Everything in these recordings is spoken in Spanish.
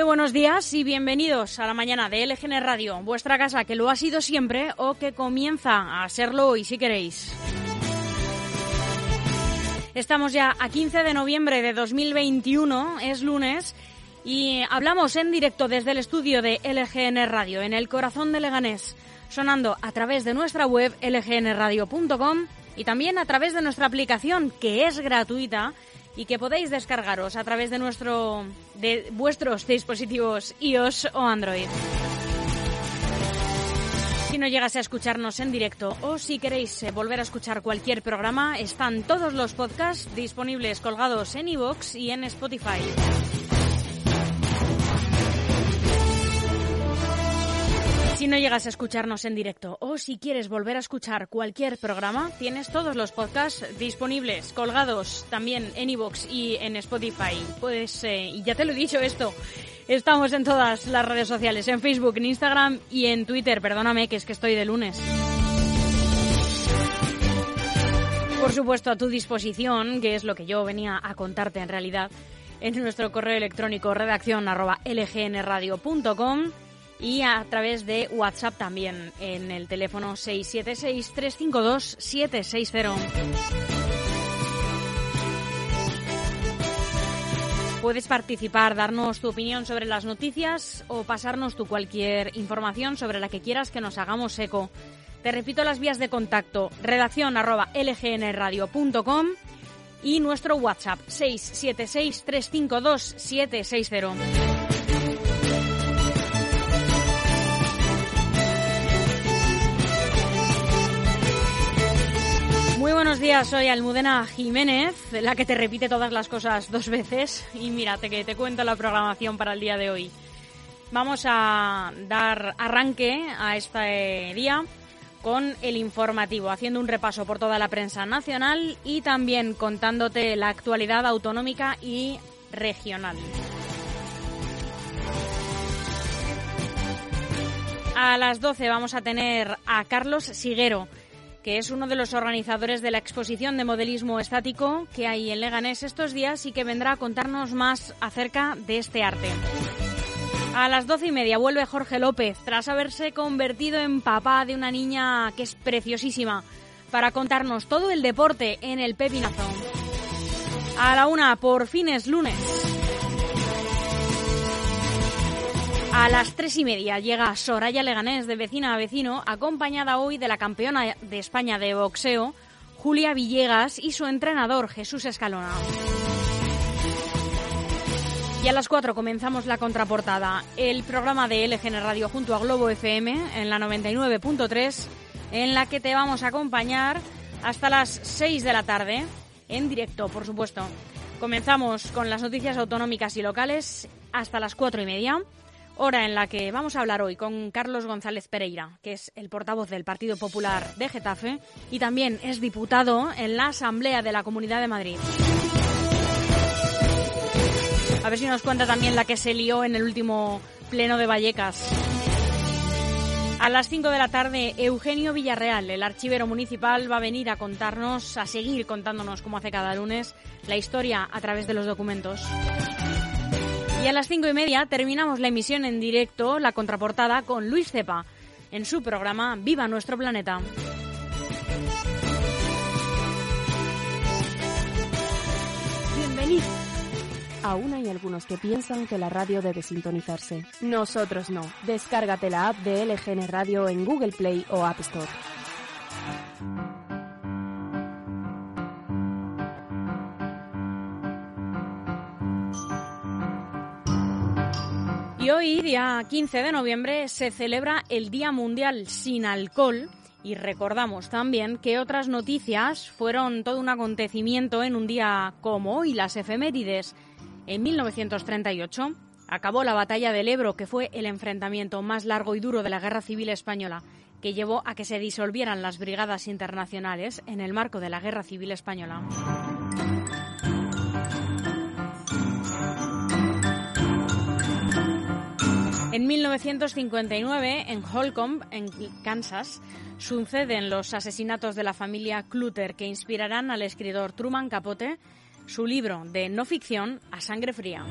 Muy buenos días y bienvenidos a la mañana de LGN Radio, vuestra casa que lo ha sido siempre o que comienza a serlo hoy si queréis. Estamos ya a 15 de noviembre de 2021, es lunes, y hablamos en directo desde el estudio de LGN Radio, en el corazón de Leganés, sonando a través de nuestra web lgnradio.com y también a través de nuestra aplicación, que es gratuita y que podéis descargaros a través de nuestro de vuestros dispositivos iOS o Android. Si no llegas a escucharnos en directo o si queréis eh, volver a escuchar cualquier programa, están todos los podcasts disponibles colgados en iVoox y en Spotify. No llegas a escucharnos en directo o si quieres volver a escuchar cualquier programa, tienes todos los podcasts disponibles, colgados también en iVoox y en Spotify. Pues, eh, ya te lo he dicho esto, estamos en todas las redes sociales, en Facebook, en Instagram y en Twitter. Perdóname que es que estoy de lunes. Por supuesto, a tu disposición, que es lo que yo venía a contarte en realidad, en nuestro correo electrónico redacción y a través de WhatsApp también en el teléfono 676-352-760. Puedes participar, darnos tu opinión sobre las noticias o pasarnos tu cualquier información sobre la que quieras que nos hagamos eco. Te repito las vías de contacto, redacción arroba lgnradio.com y nuestro WhatsApp 676 352 760. Buenos días, soy Almudena Jiménez, la que te repite todas las cosas dos veces. Y mírate que te cuento la programación para el día de hoy. Vamos a dar arranque a este día con el informativo, haciendo un repaso por toda la prensa nacional y también contándote la actualidad autonómica y regional. A las 12 vamos a tener a Carlos Siguero que es uno de los organizadores de la exposición de modelismo estático que hay en Leganés estos días y que vendrá a contarnos más acerca de este arte. A las doce y media vuelve Jorge López, tras haberse convertido en papá de una niña que es preciosísima, para contarnos todo el deporte en el Pepinazo. A la una, por fines lunes. A las tres y media llega Soraya Leganés de vecina a vecino, acompañada hoy de la campeona de España de boxeo, Julia Villegas, y su entrenador, Jesús Escalona. Y a las cuatro comenzamos la contraportada, el programa de LGN Radio junto a Globo FM en la 99.3, en la que te vamos a acompañar hasta las 6 de la tarde, en directo, por supuesto. Comenzamos con las noticias autonómicas y locales hasta las cuatro y media hora en la que vamos a hablar hoy con Carlos González Pereira, que es el portavoz del Partido Popular de Getafe y también es diputado en la Asamblea de la Comunidad de Madrid. A ver si nos cuenta también la que se lió en el último pleno de Vallecas. A las 5 de la tarde, Eugenio Villarreal, el archivero municipal, va a venir a contarnos, a seguir contándonos, como hace cada lunes, la historia a través de los documentos. Y a las cinco y media terminamos la emisión en directo, la contraportada, con Luis Cepa, en su programa Viva nuestro planeta. Bienvenido. Aún hay algunos que piensan que la radio debe sintonizarse. Nosotros no. Descárgate la app de LGN Radio en Google Play o App Store. Y hoy, día 15 de noviembre, se celebra el Día Mundial sin Alcohol y recordamos también que otras noticias fueron todo un acontecimiento en un día como hoy, las efemérides. En 1938 acabó la batalla del Ebro, que fue el enfrentamiento más largo y duro de la Guerra Civil Española, que llevó a que se disolvieran las brigadas internacionales en el marco de la Guerra Civil Española. En 1959, en Holcomb, en Kansas, suceden los asesinatos de la familia Clutter que inspirarán al escritor Truman Capote su libro de no ficción A Sangre Fría.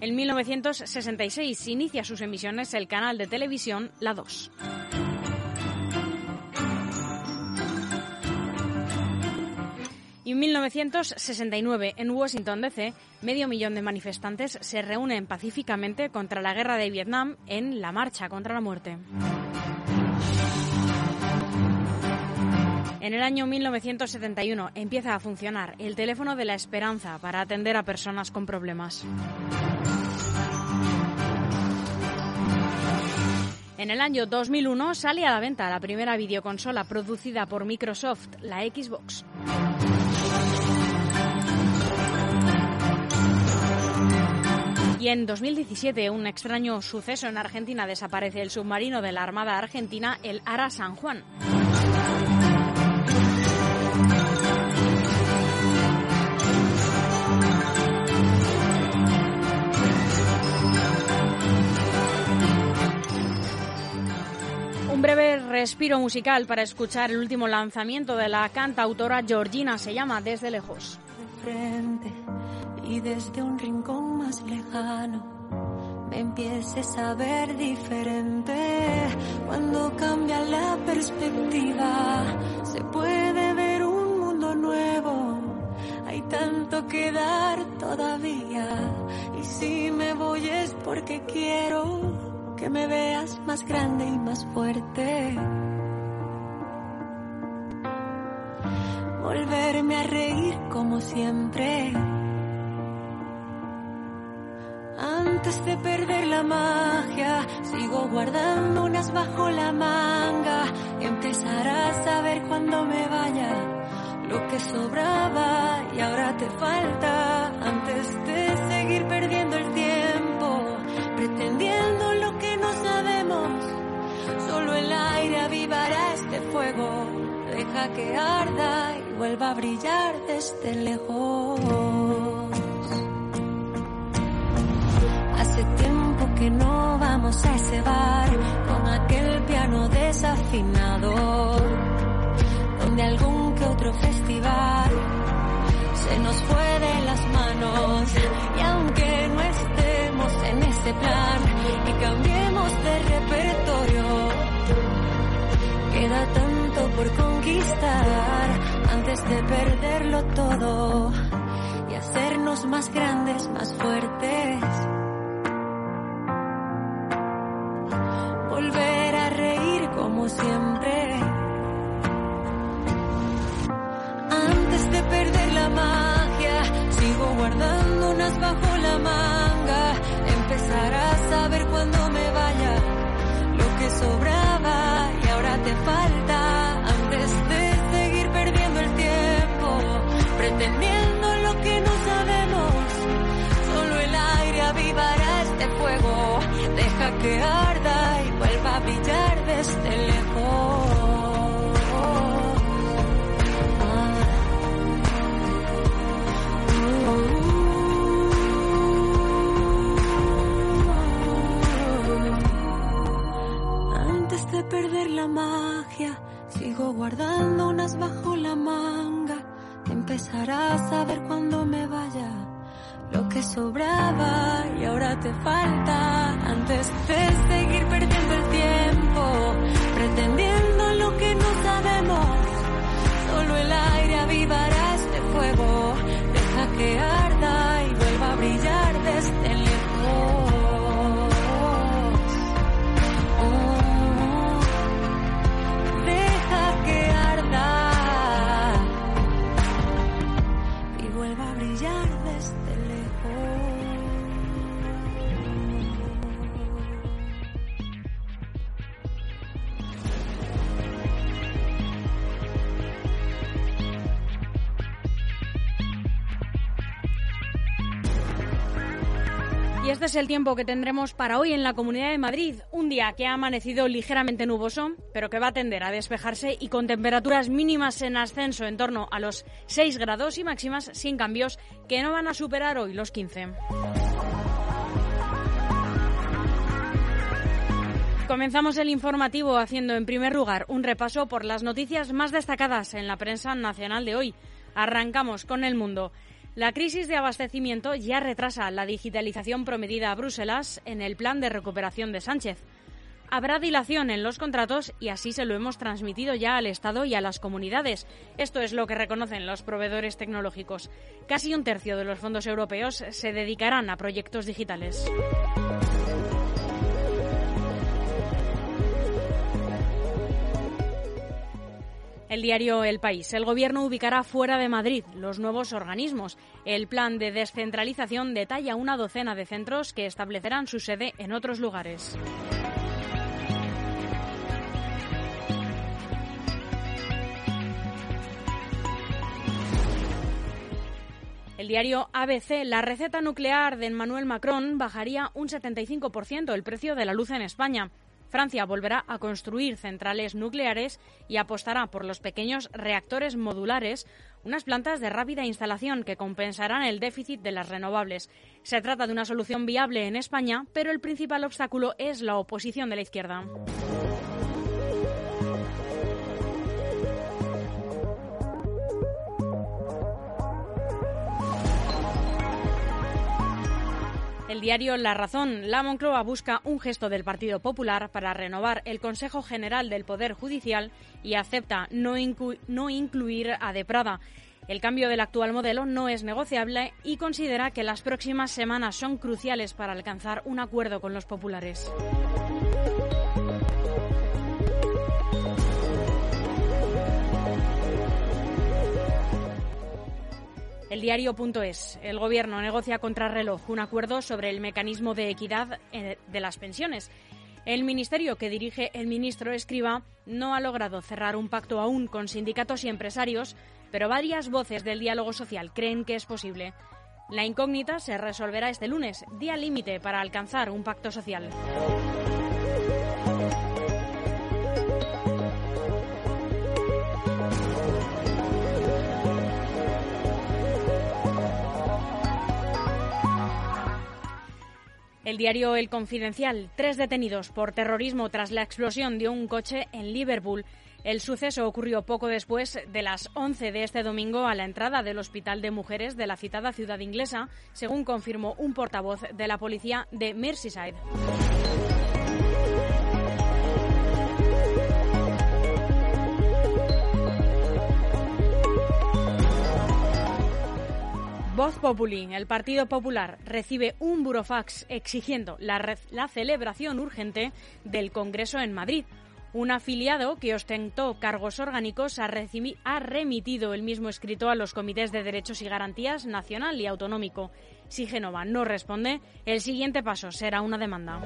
En 1966 inicia sus emisiones el canal de televisión La 2. Y en 1969, en Washington, D.C., medio millón de manifestantes se reúnen pacíficamente contra la guerra de Vietnam en la Marcha contra la Muerte. En el año 1971 empieza a funcionar el teléfono de la esperanza para atender a personas con problemas. En el año 2001 sale a la venta la primera videoconsola producida por Microsoft, la Xbox. Y en 2017, un extraño suceso en Argentina, desaparece el submarino de la Armada Argentina, el Ara San Juan. Un breve respiro musical para escuchar el último lanzamiento de la cantautora Georgina, se llama Desde lejos. Y desde un rincón más lejano me empieces a ver diferente. Cuando cambia la perspectiva, se puede ver un mundo nuevo. Hay tanto que dar todavía. Y si me voy es porque quiero que me veas más grande y más fuerte. Volverme a reír como siempre. Antes de perder la magia, sigo guardando unas bajo la manga. Empezarás a ver cuando me vaya lo que sobraba y ahora te falta. Antes de seguir perdiendo el tiempo, pretendiendo lo que no sabemos, solo el aire avivará este fuego. Deja que arda y vuelva a brillar desde lejos. Hace tiempo que no vamos a ese bar con aquel piano desafinado, donde algún que otro festival se nos fue de las manos. Y aunque no estemos en ese plan y cambiemos de repertorio, queda tanto por conquistar antes de perderlo todo y hacernos más grandes, más fuertes. Siempre. Antes de perder la magia, sigo guardando bajo la manga. Empezarás a ver cuando me vaya lo que sobraba y ahora te falta. La magia, sigo guardando unas bajo la manga. Empezarás a ver cuando me vaya lo que sobraba y ahora te falta antes de seguir perdiendo el tiempo, pretendiendo lo que no sabemos. Solo el aire avivará este fuego, deja que es el tiempo que tendremos para hoy en la Comunidad de Madrid. Un día que ha amanecido ligeramente nuboso, pero que va a tender a despejarse y con temperaturas mínimas en ascenso en torno a los 6 grados y máximas sin cambios que no van a superar hoy los 15. Comenzamos el informativo haciendo en primer lugar un repaso por las noticias más destacadas en la prensa nacional de hoy. Arrancamos con el mundo. La crisis de abastecimiento ya retrasa la digitalización prometida a Bruselas en el plan de recuperación de Sánchez. Habrá dilación en los contratos y así se lo hemos transmitido ya al Estado y a las comunidades. Esto es lo que reconocen los proveedores tecnológicos. Casi un tercio de los fondos europeos se dedicarán a proyectos digitales. El diario El País. El Gobierno ubicará fuera de Madrid los nuevos organismos. El plan de descentralización detalla una docena de centros que establecerán su sede en otros lugares. El diario ABC, la receta nuclear de Emmanuel Macron bajaría un 75% el precio de la luz en España. Francia volverá a construir centrales nucleares y apostará por los pequeños reactores modulares, unas plantas de rápida instalación que compensarán el déficit de las renovables. Se trata de una solución viable en España, pero el principal obstáculo es la oposición de la izquierda. El diario La Razón, la Moncloa busca un gesto del Partido Popular para renovar el Consejo General del Poder Judicial y acepta no, incluir a De Prada. El cambio del actual modelo no es negociable y considera que las próximas semanas son cruciales para alcanzar un acuerdo con los populares. El diario.es. El Gobierno negocia contra reloj un acuerdo sobre el mecanismo de equidad eh, de las pensiones. El ministerio que dirige el ministro Escriba no ha logrado cerrar un pacto aún con sindicatos y empresarios, pero varias voces del diálogo social creen que es posible. La incógnita se resolverá este lunes, día límite para alcanzar un pacto social. El diario El Confidencial. Tres detenidos por terrorismo tras la explosión de un coche en Liverpool. El suceso ocurrió poco después de las 11 de este domingo a la entrada del Hospital de Mujeres de la citada ciudad inglesa, según confirmó un portavoz de la policía de Merseyside. Voz Populi, el Partido Popular, recibe un burofax exigiendo la, celebración urgente del Congreso en Madrid. Un afiliado que ostentó cargos orgánicos ha, ha remitido el mismo escrito a los comités de derechos y garantías nacional y autonómico. Si Génova no responde, el siguiente paso será una demanda.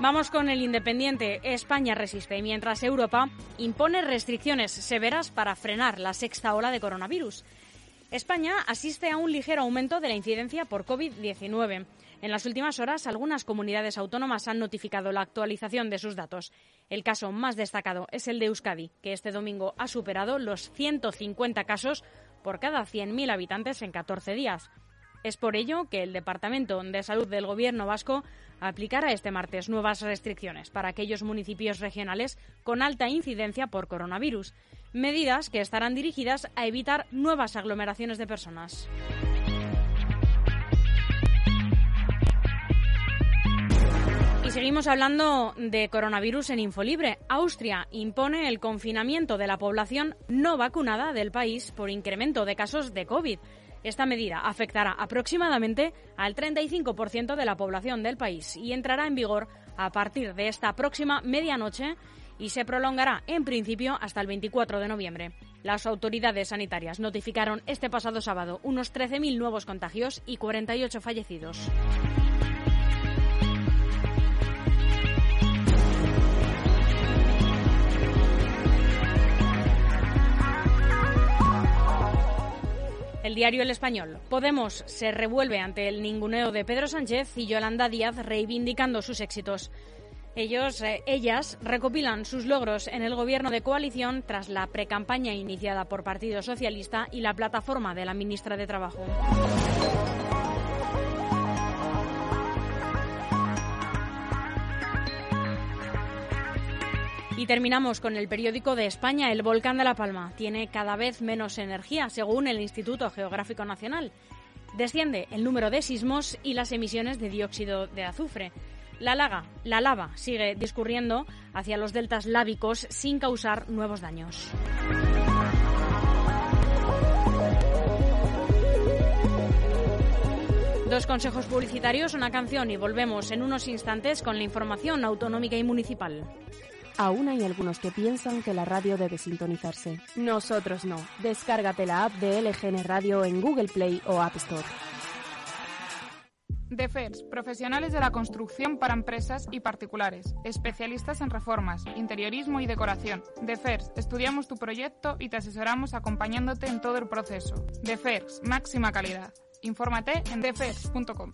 Vamos con el Independiente. España resiste mientras Europa impone restricciones severas para frenar la sexta ola de coronavirus. España asiste a un ligero aumento de la incidencia por COVID-19. En las últimas horas, algunas comunidades autónomas han notificado la actualización de sus datos. El caso más destacado es el de Euskadi, que este domingo ha superado los 150 casos por cada 100.000 habitantes en 14 días. Es por ello que el Departamento de Salud del Gobierno vasco aplicará este martes nuevas restricciones para aquellos municipios regionales con alta incidencia por coronavirus, medidas que estarán dirigidas a evitar nuevas aglomeraciones de personas. Y seguimos hablando de coronavirus en Infolibre. Austria impone el confinamiento de la población no vacunada del país por incremento de casos de COVID. Esta medida afectará aproximadamente al 35% de la población del país y entrará en vigor a partir de esta próxima medianoche y se prolongará en principio hasta el 24 de noviembre. Las autoridades sanitarias notificaron este pasado sábado unos 13.000 nuevos contagios y 48 fallecidos. El diario El Español. Podemos se revuelve ante el ninguneo de Pedro Sánchez y Yolanda Díaz reivindicando sus éxitos. Ellos, eh, ellas recopilan sus logros en el gobierno de coalición tras la precampaña iniciada por Partido Socialista y la plataforma de la ministra de Trabajo. Y terminamos con el periódico de España, El Volcán de La Palma. Tiene cada vez menos energía, según el Instituto Geográfico Nacional. Desciende el número de sismos y las emisiones de dióxido de azufre. La, laga, la lava sigue discurriendo hacia los deltas lábicos sin causar nuevos daños. Dos consejos publicitarios, una canción y volvemos en unos instantes con la información autonómica y municipal. Aún hay algunos que piensan que la radio debe sintonizarse. Nosotros no. Descárgate la app de LGN Radio en Google Play o App Store. DEFERS, profesionales de la construcción para empresas y particulares, especialistas en reformas, interiorismo y decoración. DEFERS, estudiamos tu proyecto y te asesoramos acompañándote en todo el proceso. DEFERS, máxima calidad. Infórmate en defers.com.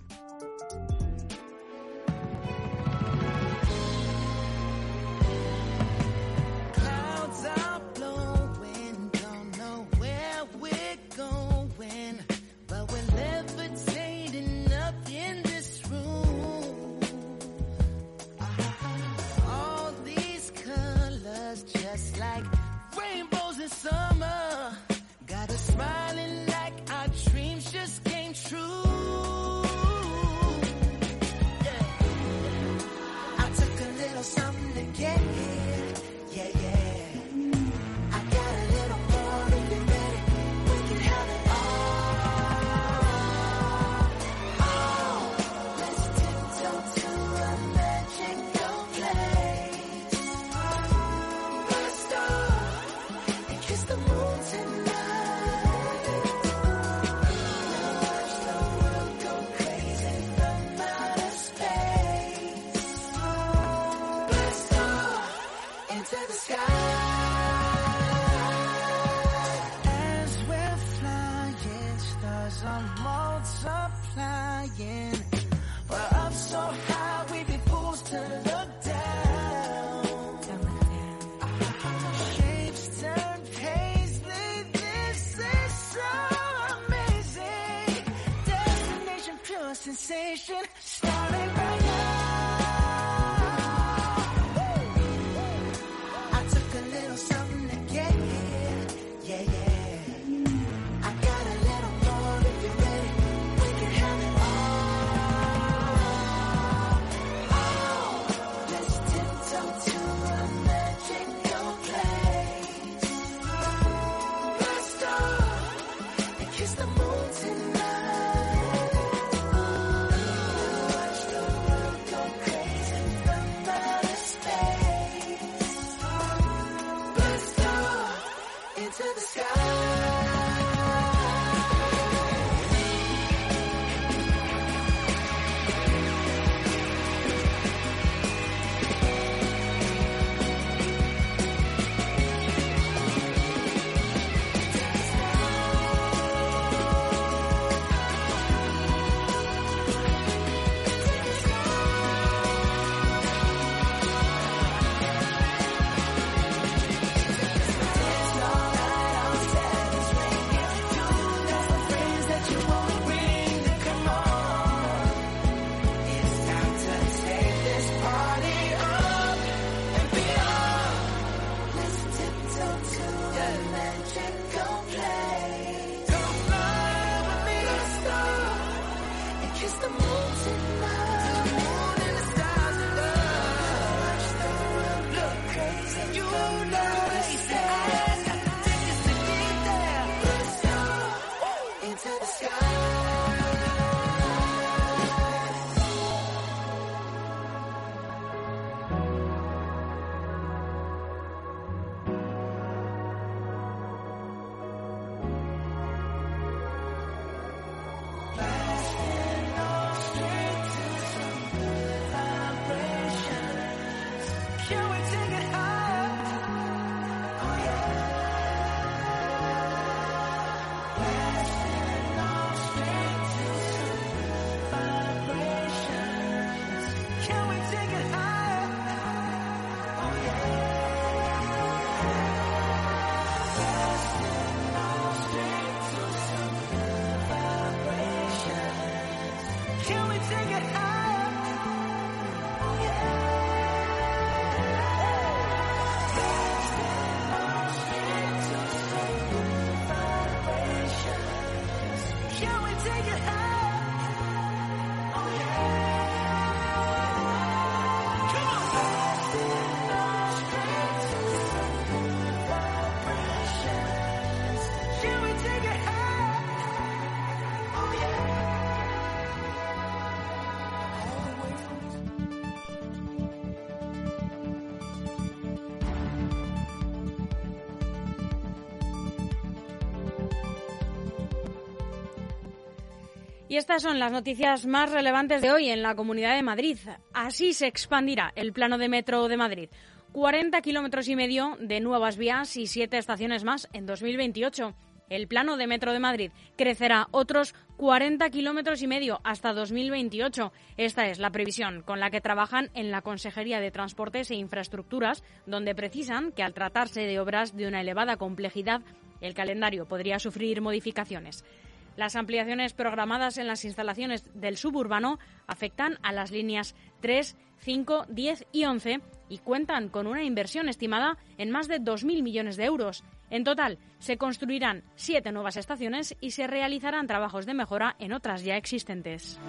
the mountain. sing it high. Y estas son las noticias más relevantes de hoy en la Comunidad de Madrid. Así se expandirá el plano de metro de Madrid. 40 kilómetros y medio de nuevas vías y siete estaciones más en 2028. El plano de metro de Madrid crecerá otros 40 kilómetros y medio hasta 2028. Esta es la previsión con la que trabajan en la Consejería de Transportes e Infraestructuras, donde precisan que al tratarse de obras de una elevada complejidad, el calendario podría sufrir modificaciones. Las ampliaciones programadas en las instalaciones del suburbano afectan a las líneas 3, 5, 10 y 11 y cuentan con una inversión estimada en más de 2.000 millones de euros. En total, se construirán siete nuevas estaciones y se realizarán trabajos de mejora en otras ya existentes.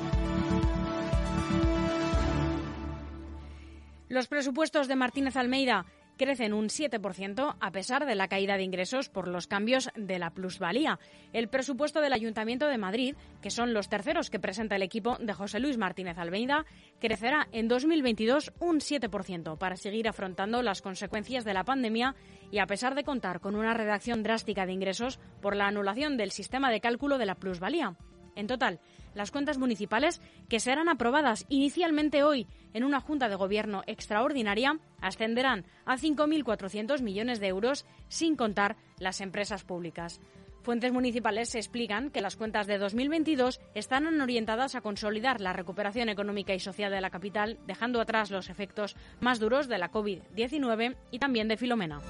Los presupuestos de Martínez Almeida crecen un 7% a pesar de la caída de ingresos por los cambios de la plusvalía. El presupuesto del Ayuntamiento de Madrid, que son los terceros que presenta el equipo de José Luis Martínez Almeida, crecerá en 2022 un 7% para seguir afrontando las consecuencias de la pandemia y a pesar de contar con una redacción drástica de ingresos por la anulación del sistema de cálculo de la plusvalía. En total, las cuentas municipales, que serán aprobadas inicialmente hoy en una Junta de Gobierno extraordinaria, ascenderán a 5.400 millones de euros, sin contar las empresas públicas. Fuentes municipales explican que las cuentas de 2022 están orientadas a consolidar la recuperación económica y social de la capital, dejando atrás los efectos más duros de la COVID-19 y también de Filomena.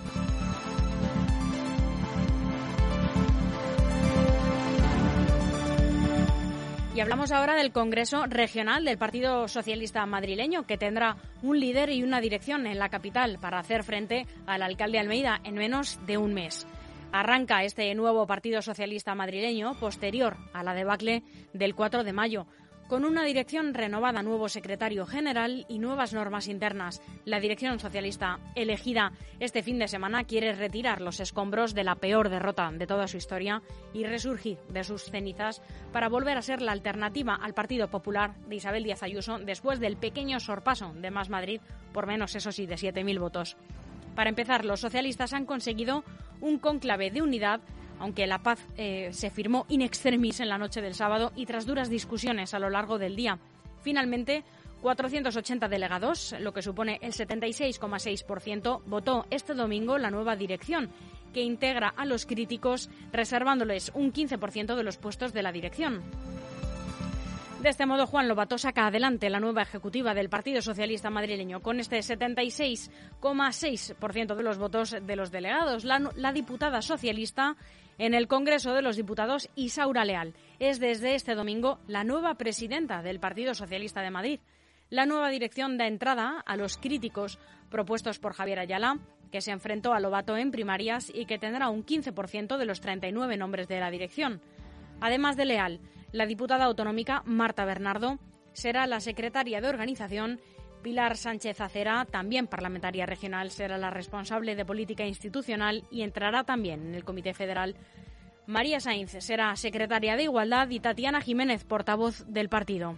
Y hablamos ahora del Congreso Regional del Partido Socialista Madrileño, que tendrá un líder y una dirección en la capital para hacer frente al alcalde Almeida en menos de un mes. Arranca este nuevo Partido Socialista Madrileño posterior a la debacle del 4 de mayo con una dirección renovada, nuevo secretario general y nuevas normas internas. La dirección socialista elegida este fin de semana quiere retirar los escombros de la peor derrota de toda su historia y resurgir de sus cenizas para volver a ser la alternativa al Partido Popular de Isabel Díaz Ayuso después del pequeño sorpaso de Más Madrid por menos, eso sí, de 7.000 votos. Para empezar, los socialistas han conseguido un cónclave de unidad aunque la paz eh, se firmó in extremis en la noche del sábado y tras duras discusiones a lo largo del día. Finalmente, 480 delegados, lo que supone el 76,6%, votó este domingo la nueva dirección, que integra a los críticos reservándoles un 15% de los puestos de la dirección. De este modo, Juan Lobato saca adelante la nueva ejecutiva del Partido Socialista madrileño con este 76,6% de los votos de los delegados. La, la, diputada socialista en el Congreso de los Diputados, Isaura Leal, es desde este domingo la nueva presidenta del Partido Socialista de Madrid. La nueva dirección da entrada a los críticos propuestos por Javier Ayala, que se enfrentó a Lobato en primarias y que tendrá un 15% de los 39 nombres de la dirección. Además de Leal, la diputada autonómica Marta Bernardo será la secretaria de organización. Pilar Sánchez Acera, también parlamentaria regional, será la responsable de política institucional y entrará también en el Comité Federal. María Sainz será secretaria de Igualdad y Tatiana Jiménez, portavoz del partido.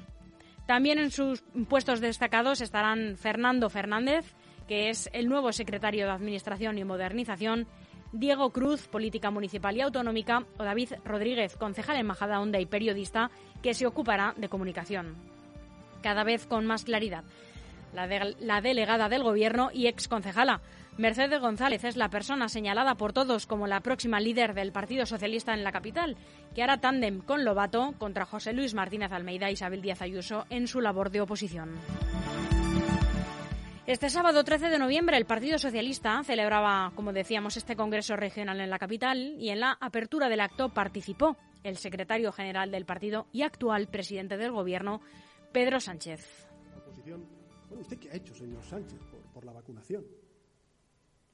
También en sus puestos destacados estarán Fernando Fernández, que es el nuevo secretario de Administración y Modernización, Diego Cruz, política municipal y autonómica, o David Rodríguez, concejal en Majadahonda y periodista, que se ocupará de comunicación. Cada vez con más claridad. La, delegada del Gobierno y exconcejala, Mercedes González, es la persona señalada por todos como la próxima líder del Partido Socialista en la capital, que hará tándem con Lobato contra José Luis Martínez Almeida y Isabel Díaz Ayuso en su labor de oposición. Este sábado 13 de noviembre el Partido Socialista celebraba, como decíamos, este Congreso Regional en la capital y en la apertura del acto participó el secretario general del partido y actual presidente del Gobierno, Pedro Sánchez. Bueno, ¿usted qué ha hecho, señor Sánchez, por, la vacunación?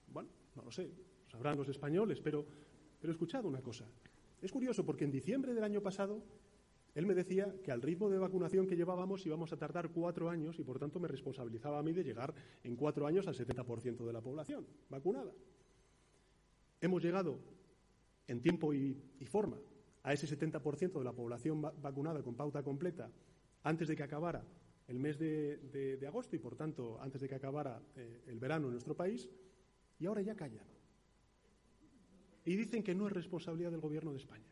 Bueno, no lo sé, sabrán los españoles, pero, pero he escuchado una cosa. Es curioso porque en diciembre del año pasado Él me decía que al ritmo de vacunación que llevábamos íbamos a tardar cuatro años y, por tanto, me responsabilizaba a mí de llegar en cuatro años al 70% de la población vacunada. Hemos llegado en tiempo y, forma a ese 70% de la población vacunada con pauta completa antes de que acabara el mes de, agosto y, por tanto, antes de que acabara eh, el verano en nuestro país, y ahora ya callan. Y dicen que no es responsabilidad del Gobierno de España.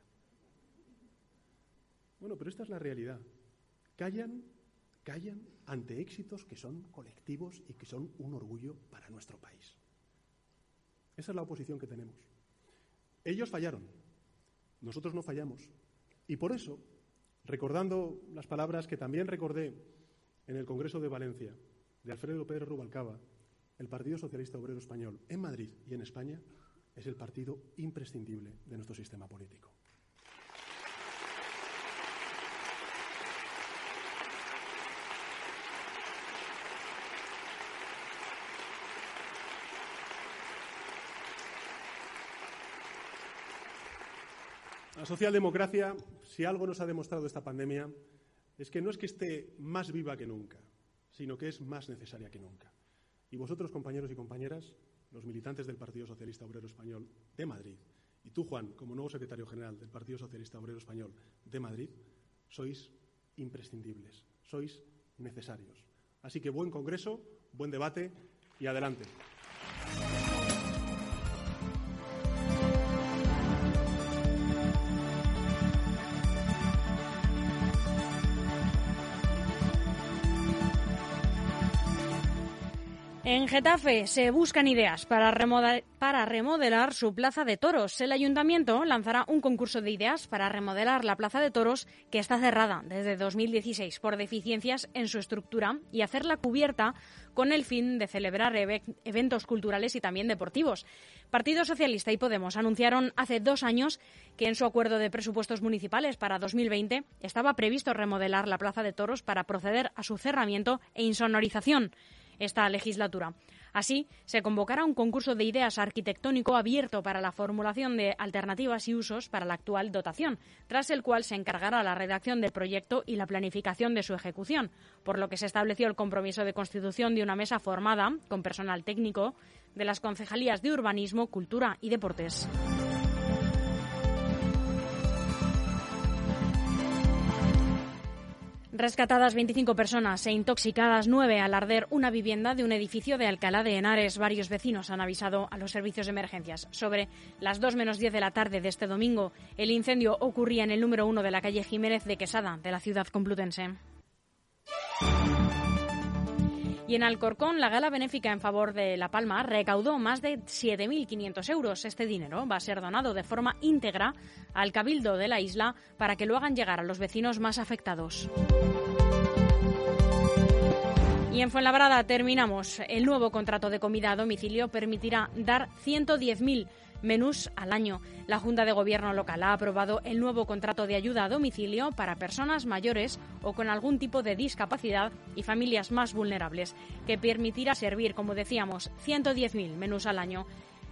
Bueno, pero esta es la realidad. Callan, callan ante éxitos que son colectivos y que son un orgullo para nuestro país. Esa es la oposición que tenemos. Ellos fallaron, nosotros no fallamos. Y por eso, recordando las palabras que también recordé en el Congreso de Valencia de Alfredo Pérez Rubalcaba, el Partido Socialista Obrero Español en Madrid y en España es el partido imprescindible de nuestro sistema político. La socialdemocracia, si algo nos ha demostrado esta pandemia, es que no es que esté más viva que nunca, sino que es más necesaria que nunca. Y vosotros, compañeros y compañeras, los militantes del Partido Socialista Obrero Español de Madrid, y tú, Juan, como nuevo secretario general del Partido Socialista Obrero Español de Madrid, sois imprescindibles, sois necesarios. Así que buen congreso, buen debate y adelante. En Getafe se buscan ideas para remodelar, su plaza de toros. El ayuntamiento lanzará un concurso de ideas para remodelar la plaza de toros que está cerrada desde 2016 por deficiencias en su estructura y hacerla cubierta con el fin de celebrar eventos culturales y también deportivos. Partido Socialista y Podemos anunciaron hace dos años que en su acuerdo de presupuestos municipales para 2020 estaba previsto remodelar la plaza de toros para proceder a su cerramiento e insonorización esta legislatura. Así, se convocará un concurso de ideas arquitectónico abierto para la formulación de alternativas y usos para la actual dotación, tras el cual se encargará la redacción del proyecto y la planificación de su ejecución, por lo que se estableció el compromiso de constitución de una mesa formada, con personal técnico, de las concejalías de Urbanismo, Cultura y Deportes. Rescatadas 25 personas e intoxicadas 9 al arder una vivienda de un edificio de Alcalá de Henares. Varios vecinos han avisado a los servicios de emergencias. Sobre las 2 menos 10 de la tarde de este domingo, el incendio ocurría en el número 1 de la calle Jiménez de Quesada, de la ciudad complutense. Y en Alcorcón, la gala benéfica en favor de La Palma recaudó más de 7.500 euros. Este dinero va a ser donado de forma íntegra al Cabildo de la isla para que lo hagan llegar a los vecinos más afectados. Y en Fuenlabrada terminamos. El nuevo contrato de comida a domicilio permitirá dar 110.000 menús al año. La Junta de Gobierno local ha aprobado el nuevo contrato de ayuda a domicilio para personas mayores o con algún tipo de discapacidad y familias más vulnerables, que permitirá servir, como decíamos, 110.000 menús al año.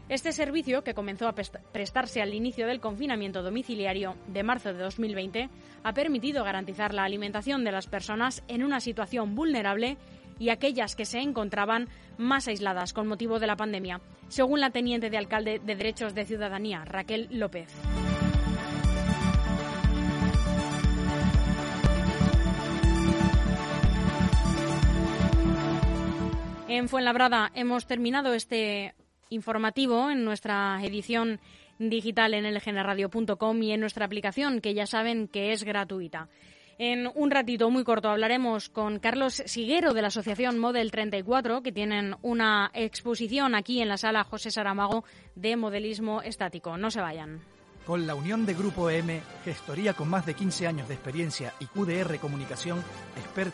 Este servicio, que comenzó a prestarse al inicio del confinamiento domiciliario de marzo de 2020, ha permitido garantizar la alimentación de las personas en una situación vulnerable y aquellas que se encontraban más aisladas con motivo de la pandemia, según la teniente de alcalde de Derechos de Ciudadanía, Raquel López. En Fuenlabrada hemos terminado este informativo en nuestra edición digital en lgnradio.com y en nuestra aplicación, que ya saben que es gratuita. En un ratito muy corto hablaremos con Carlos Siguero de la Asociación Model 34, que tienen una exposición aquí en la sala José Saramago de modelismo estático. No se vayan. Con la unión de Grupo M, gestoría con más de 15 años de experiencia y QDR Comunicación, experta